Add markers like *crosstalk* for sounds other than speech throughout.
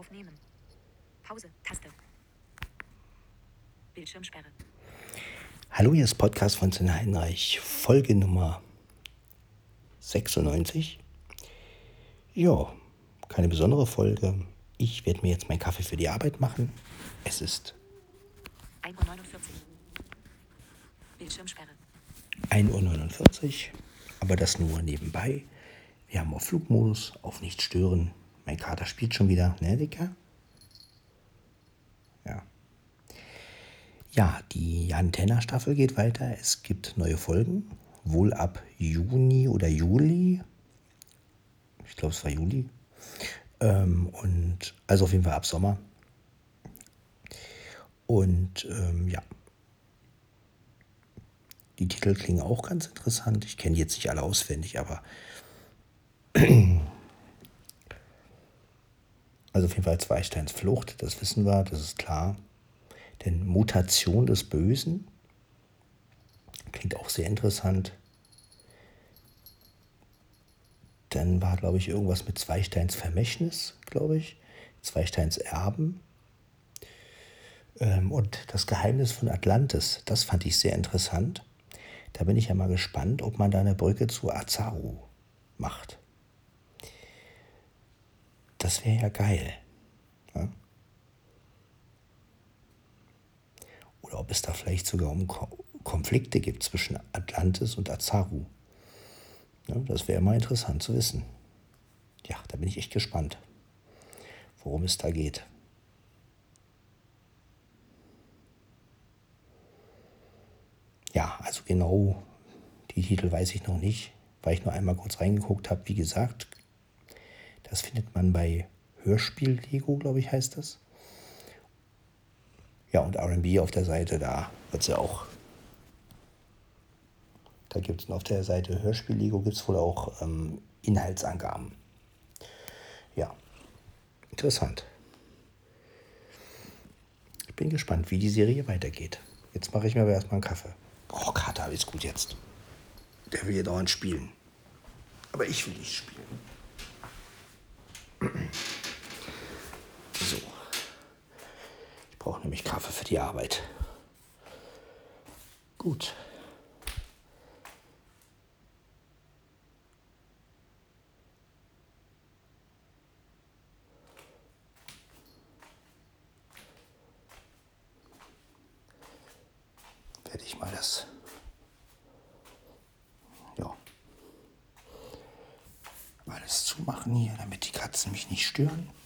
Aufnehmen. Pause. Taste. Bildschirmsperre. Hallo, hier ist Podcast von Sinn Heinreich, Folge Nummer 96. Ja, keine besondere Folge. Ich werde mir jetzt meinen Kaffee für die Arbeit machen. Es ist 1.49 Uhr. Bildschirmsperre. 1.49 Uhr, aber das nur nebenbei. Wir haben auf Flugmodus, auf nicht stören. Mein Kater spielt schon wieder, ne, Dicker? Ja. Ja, die Antenna-Staffel geht weiter. Es gibt neue Folgen. Wohl ab Juni oder Juli. Ich glaube, es war Juli. Ähm, und also auf jeden Fall ab Sommer. Und ähm, ja. Die Titel klingen auch ganz interessant. Ich kenne jetzt nicht alle auswendig, aber *clears throat* also auf jeden Fall Zweisteins Flucht, das wissen wir, das ist klar. Denn Mutation des Bösen klingt auch sehr interessant. Dann war, glaube ich, irgendwas mit Zweisteins Vermächtnis, glaube ich. Zweisteins Erben. Ähm, und das Geheimnis von Atlantis, das fand ich sehr interessant. Da bin ich ja mal gespannt, ob man da eine Brücke zu Azaru macht. Das wäre ja geil. Ja? Oder ob es da vielleicht sogar um Konflikte gibt zwischen Atlantis und Azaru. Ja, das wäre mal interessant zu wissen. Ja, da bin ich echt gespannt, worum es da geht. Ja, also genau die Titel weiß ich noch nicht, weil ich nur einmal kurz reingeguckt habe. Wie gesagt, das findet man bei Hörspiel Lego, glaube ich, heißt das. Ja, und RB auf der Seite, da wird sie auch. Da gibt es auf der Seite Hörspiel Lego gibt es wohl auch ähm, Inhaltsangaben. Ja, interessant. Ich bin gespannt, wie die Serie weitergeht. Jetzt mache ich mir aber erstmal einen Kaffee. Oh, Kater, ist gut jetzt. Der will ja dauernd spielen. Aber ich will nicht spielen. So. Ich brauche nämlich Kaffee für die Arbeit. Gut. Werde ich mal das. Ja. Alles zumachen hier, damit die Katzen mich nicht stören.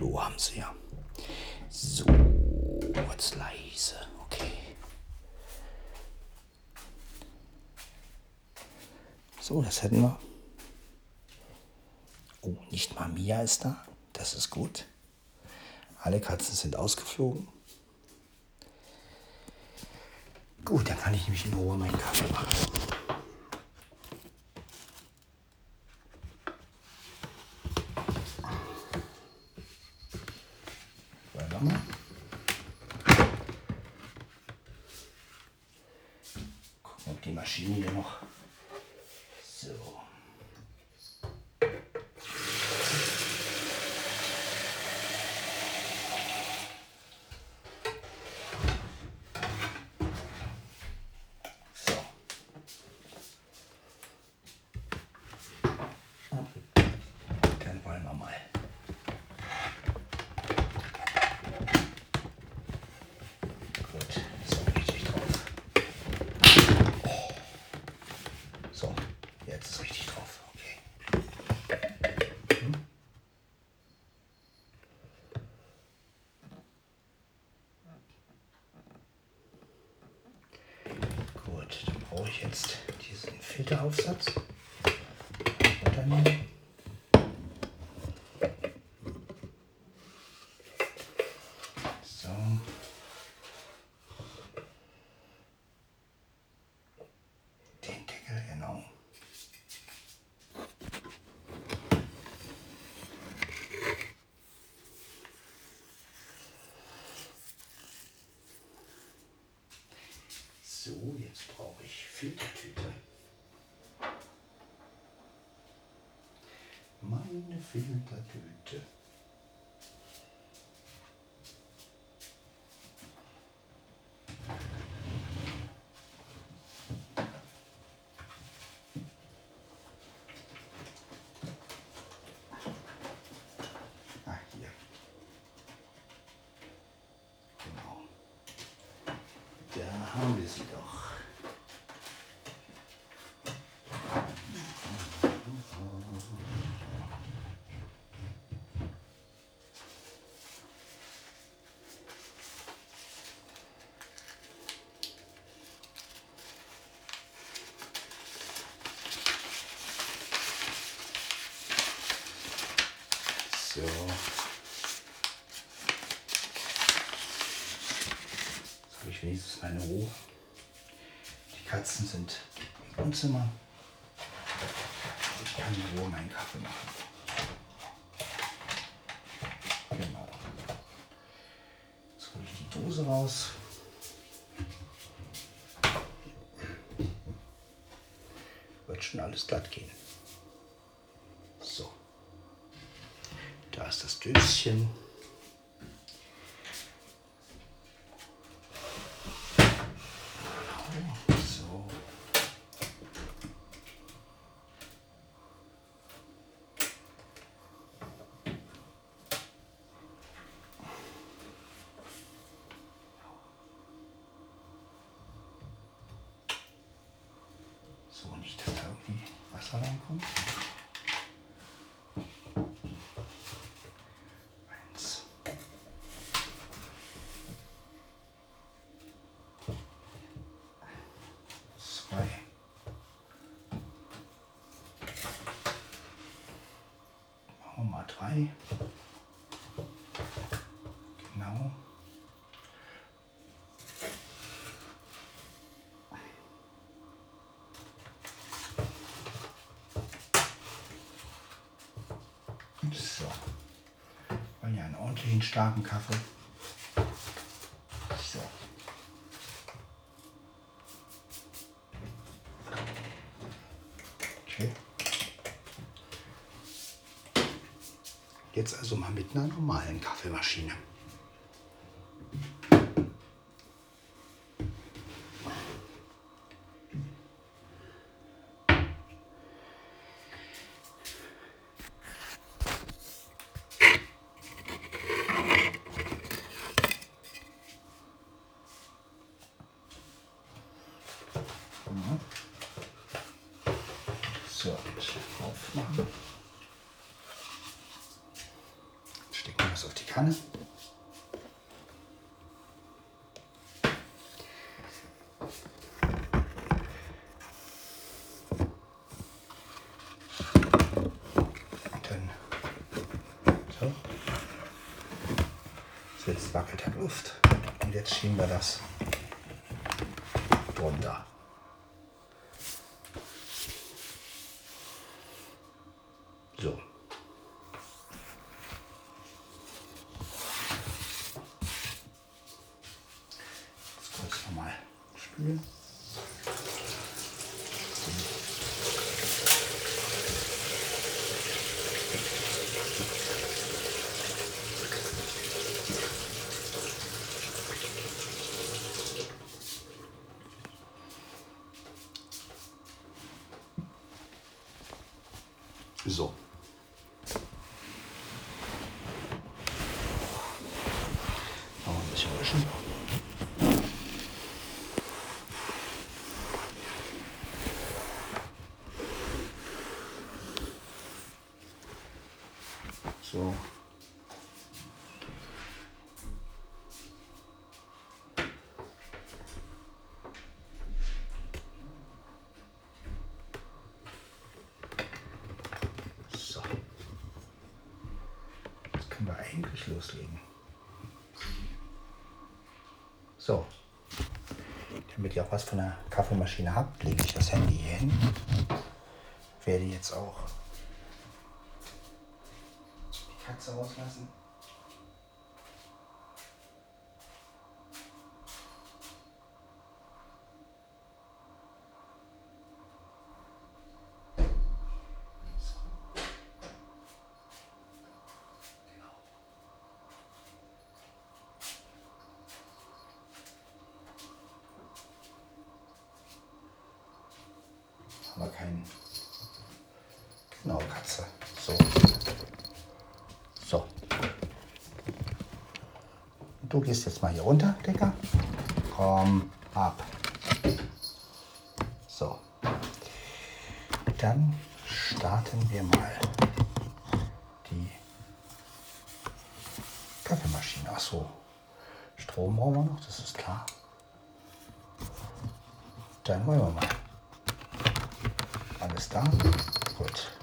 Klo haben sie ja. So. Jetzt leise. Okay. So, das hätten wir. Oh, nicht mal Mia ist da. Das ist gut. Alle Katzen sind ausgeflogen. Gut, dann kann ich nämlich in Ruhe meinen Kaffee machen. Mal. Gucken, ob die Maschine hier noch. So. So. Dann wollen wir mal. Gut, so richtig drauf. So, jetzt ist richtig drauf. Okay. Hm? Gut, dann brauche ich jetzt diesen Filteraufsatz. Runternehmen. So. Den Deckel, genau. So, jetzt brauche ich Filtertüte. Eine Filtertüte. Ah, hier. Genau. Da haben wir sie doch. So. Jetzt habe ich wenigstens meine Ruhe. Die Katzen sind im Wohnzimmer. Ich kann in Ruhe meinen Kaffee machen. Genau. Jetzt hole ich die Dose raus. Wird schon alles glatt gehen. So. Da ist das Döschen. So. So, nicht, dass da irgendwie Wasser reinkommt. Eins. Zwei. Mal drei. Genau. So. Wollen ja einen ordentlichen, starken Kaffee. So. Okay. Jetzt also mal mit einer normalen Kaffeemaschine. So, aufmachen. Kanne. Und dann so. Jetzt wackelt der Luft. Und jetzt schieben wir das drunter. So. Jetzt kurz nochmal spülen. So. Noch ein bisschen wischen. So. So. Jetzt können wir eigentlich loslegen. So. Damit ihr auch was von der Kaffeemaschine habt, lege ich das Handy hier hin. Werde jetzt auch die Katze rauslassen. du gehst jetzt mal hier runter, Dicker. Komm, ab. So. Dann starten wir mal die Kaffeemaschine. Ach so. Strom brauchen wir noch, das ist klar. Dann wollen wir mal. Alles da? Gut.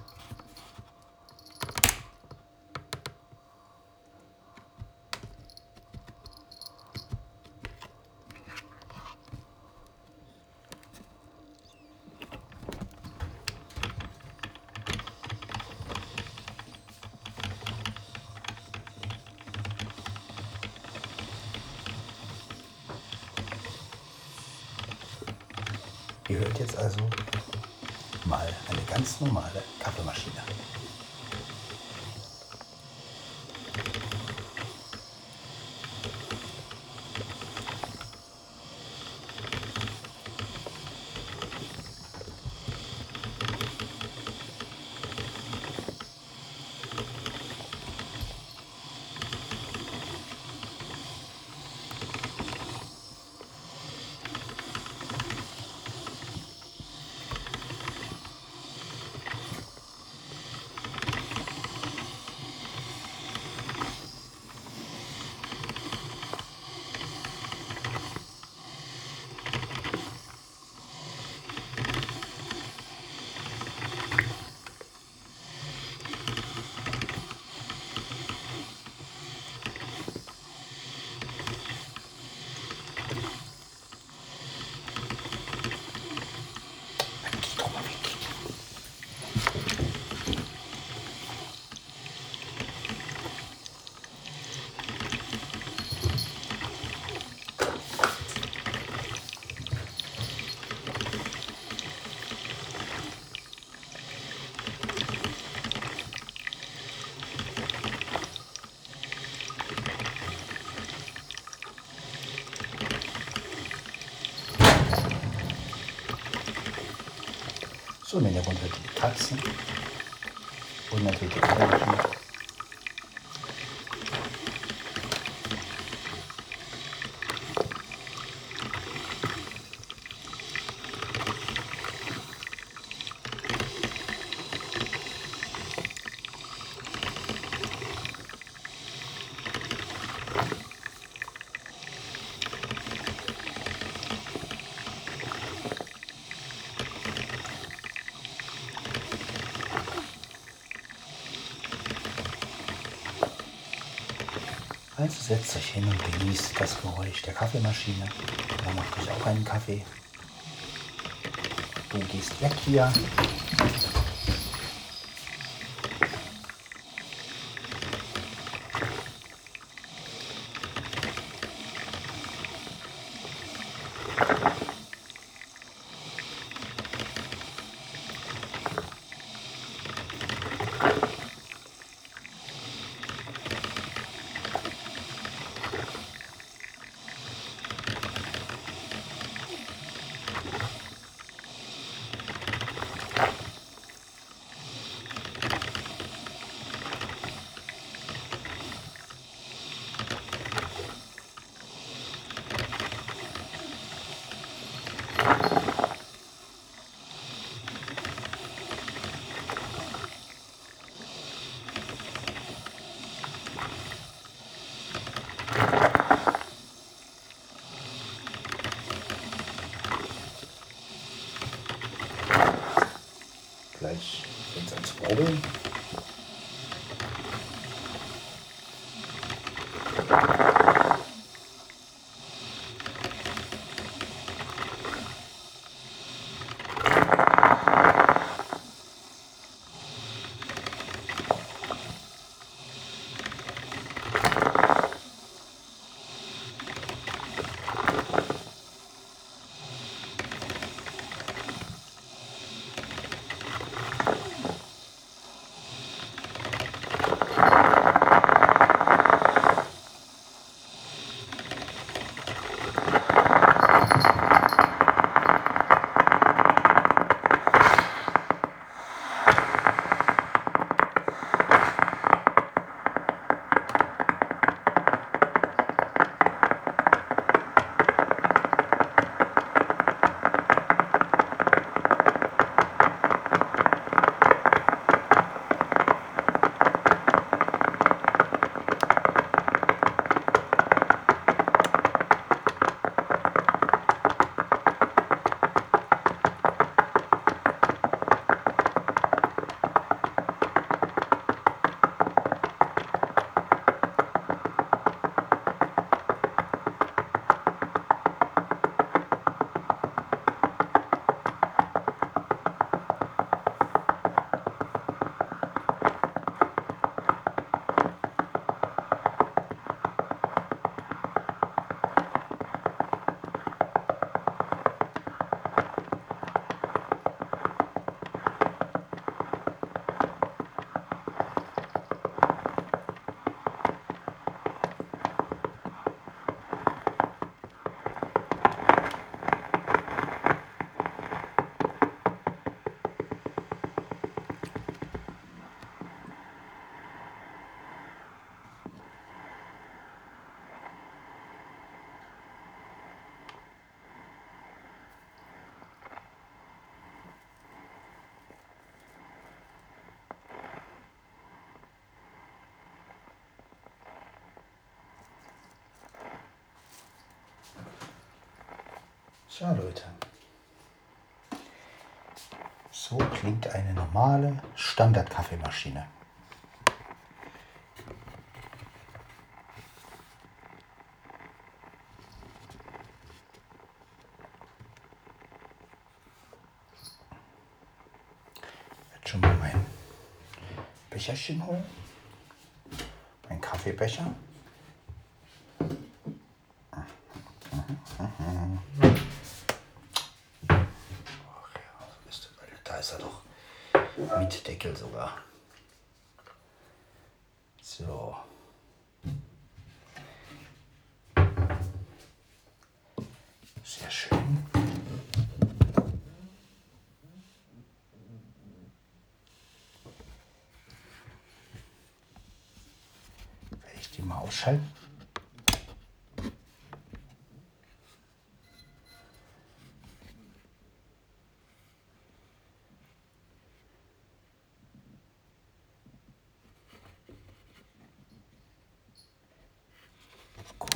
So, im Hintergrund hört ihr die Katzen Also setzt euch hin und genießt das Geräusch der Kaffeemaschine. Oder macht euch auch einen Kaffee. Du gehst weg hier. excited. So Leute. So klingt eine normale Standard-Kaffeemaschine. Jetzt schon mal mein Becherchen holen. Mein Kaffeebecher. Ach ja, so ist das, Alter. Da ist er doch. Mit Deckel sogar. So. Sehr schön. Werde ich die mal ausschalten? Gut.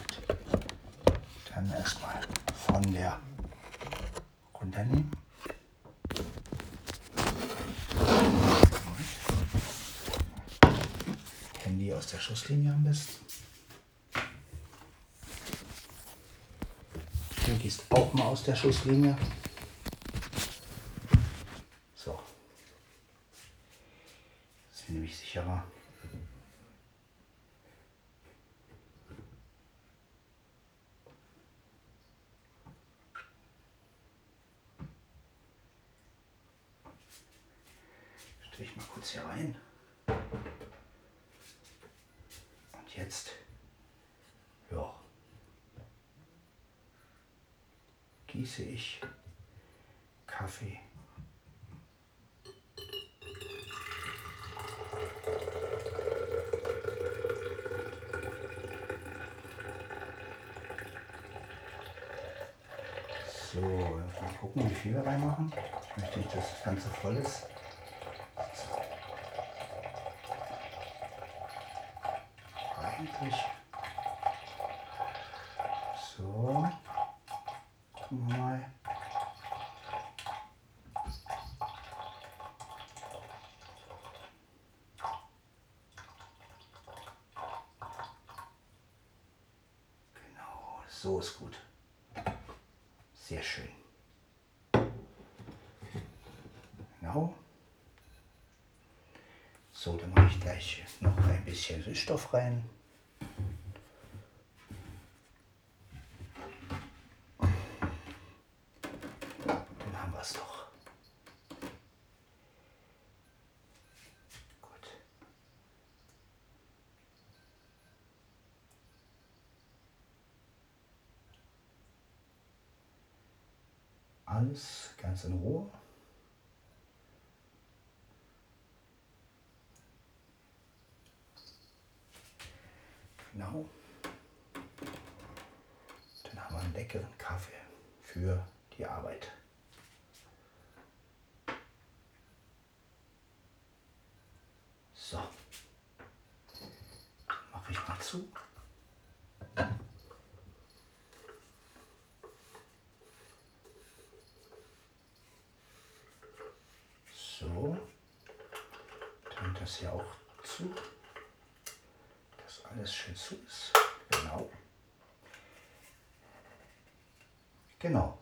Dann erstmal von der runternehmen. Handy aus der Schusslinie am besten. Du gehst auch mal aus der Schusslinie. So. Das ist nämlich sicherer. Stelle ich mal kurz hier rein. Und jetzt, ja, gieße ich Kaffee. So, mal gucken, wie viel wir reinmachen. Ich möchte nicht, dass das Ganze voll ist. Eigentlich. So. Gucken wir mal. Genau, so ist gut. Sehr schön. Genau. So, gleich noch ein bisschen Süßstoff rein. Dann haben wir es doch. Gut. Alles ganz in Ruhe. Genau. Dann haben wir einen leckeren Kaffee für die Arbeit. So. Mache ich mal zu. So. Dann das hier auch zu dass alles schön zu ist. Genau. Genau.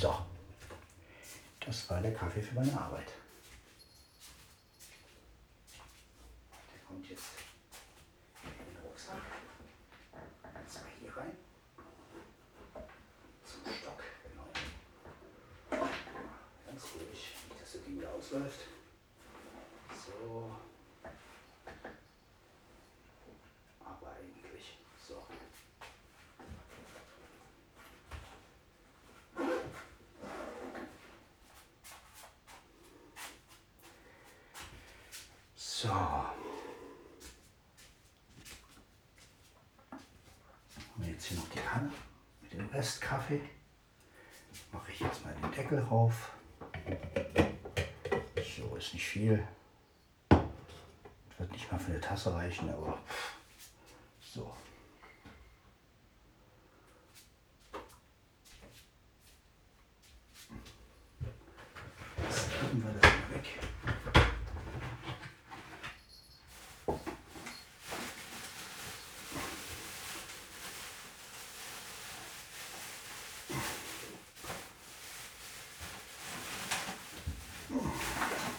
So. Das war der Kaffee für meine Arbeit. Der kommt jetzt in den Rucksack. Jetzt mal hier rein. Zum Stock. Genau. Ganz ruhig, nicht, dass das Ding wieder ausläuft. So. Aber eigentlich so. So. Haben wir Kanne mit dem Restkaffee. Mache ich jetzt mal den Deckel rauf. So ist nicht viel. Wird nicht mal für eine Tasse reichen, aber so. tun wir das mal weg.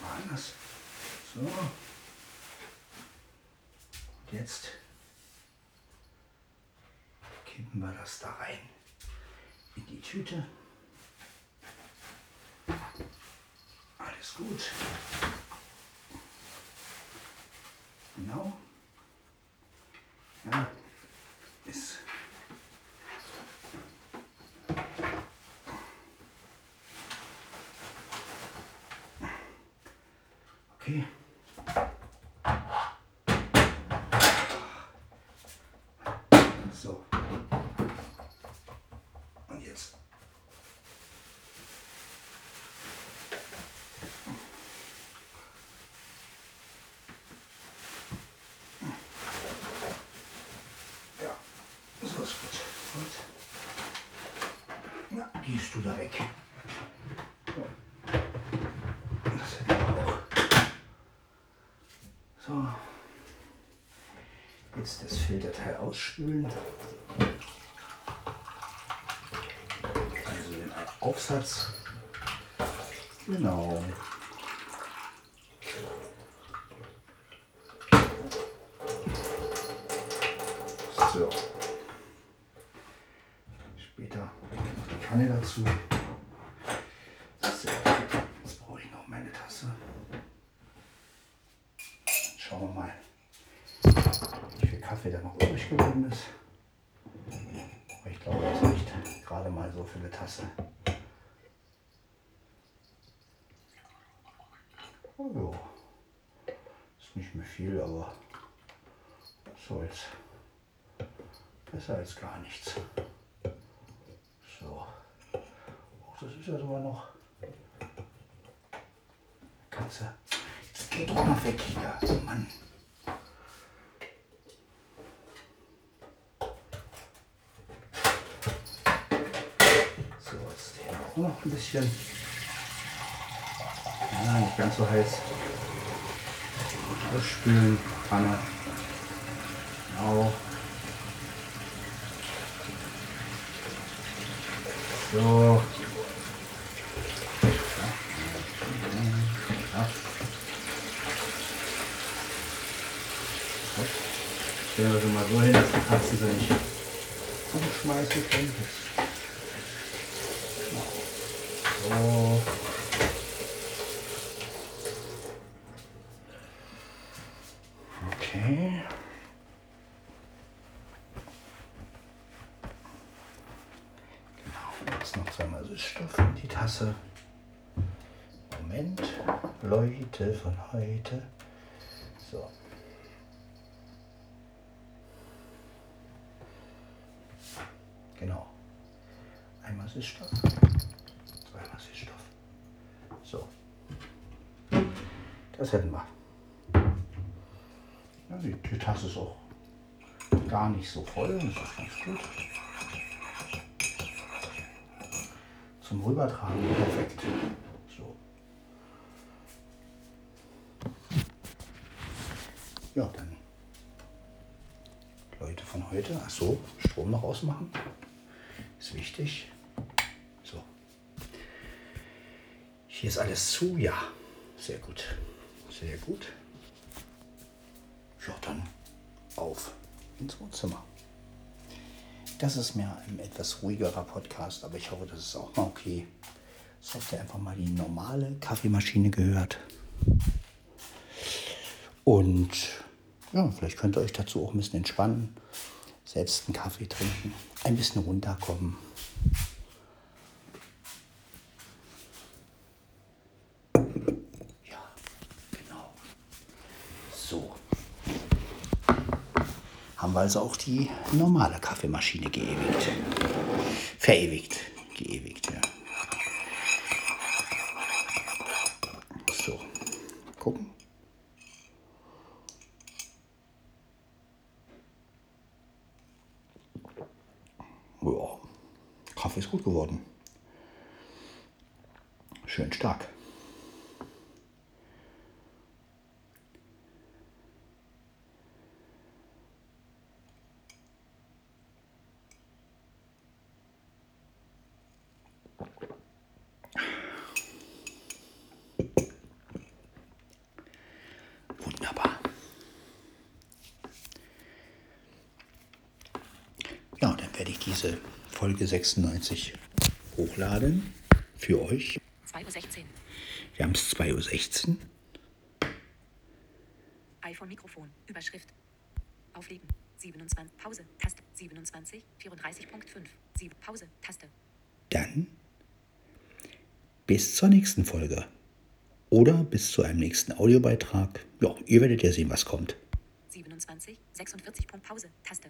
Mal anders. So. Und jetzt kippen wir das da rein in die Tüte. Alles gut. Genau. Ja, ist. Okay. So. Und jetzt. Ja, so ist gut. Gut. Na, gehst du da weg. Das hätten wir auch. So. Jetzt das Filterteil ausspülen. Also den Aufsatz. Genau. So. Kanne dazu. Jetzt brauche ich noch meine Tasse. Schauen wir mal, wie viel Kaffee da noch übrig geblieben ist. Aber ich glaube, das reicht gerade mal so eine Tasse. Oh ja. Ist nicht mehr viel, aber so jetzt besser als gar nichts. So. Oh, das ist ja sogar noch. Katze. Jetzt geht doch mal weg hier. Oh Mann. So, jetzt den auch noch ein bisschen. Ja, nicht ganz so heiß. Ausspülen, Pfanne. Genau. So. Ja. Stellen wir sie mal die Katzen sie nicht umschmeißen können. So. Okay. Genau, jetzt noch zweimal Süßstoff in die Tasse. Moment, Leute von heute. So. Genau. Einmal Süßstoff, zweimal Süßstoff. So. Das hätten wir. Ja, die, die Tasse ist auch gar nicht so voll. Das ist ganz gut. Zum Rübertragen perfekt. So. Ja, dann Leute von heute. Ach so, Strom noch ausmachen. Ist wichtig. So. Hier ist alles zu. Ja, sehr gut. Sehr gut. Ja, dann auf ins Wohnzimmer. Das ist mir ein etwas ruhigerer Podcast, aber ich hoffe, das ist auch mal okay. So habt ihr einfach mal die normale Kaffeemaschine gehört. Und ja, vielleicht könnt ihr euch dazu auch ein bisschen entspannen, selbst einen Kaffee trinken, ein bisschen runterkommen. Ja, genau. So. Haben wir also auch die normale Kaffeemaschine geewigt. Verewigt. Geewigt, ja. So. Gucken. Ja, Kaffee ist gut geworden. Schön stark. Diese Folge 96 hochladen. Für euch. 2.16 Uhr. Wir haben es 2.16 Uhr. iPhone-Mikrofon. Überschrift. Auflegen. 27. Pause. Taste. 27. 34.5. 7. Pause. Taste. Dann bis zur nächsten Folge. Oder bis zu einem nächsten Audiobeitrag. Ja, ihr werdet ja sehen, was kommt. 27. 46. Punkt. Pause. Taste.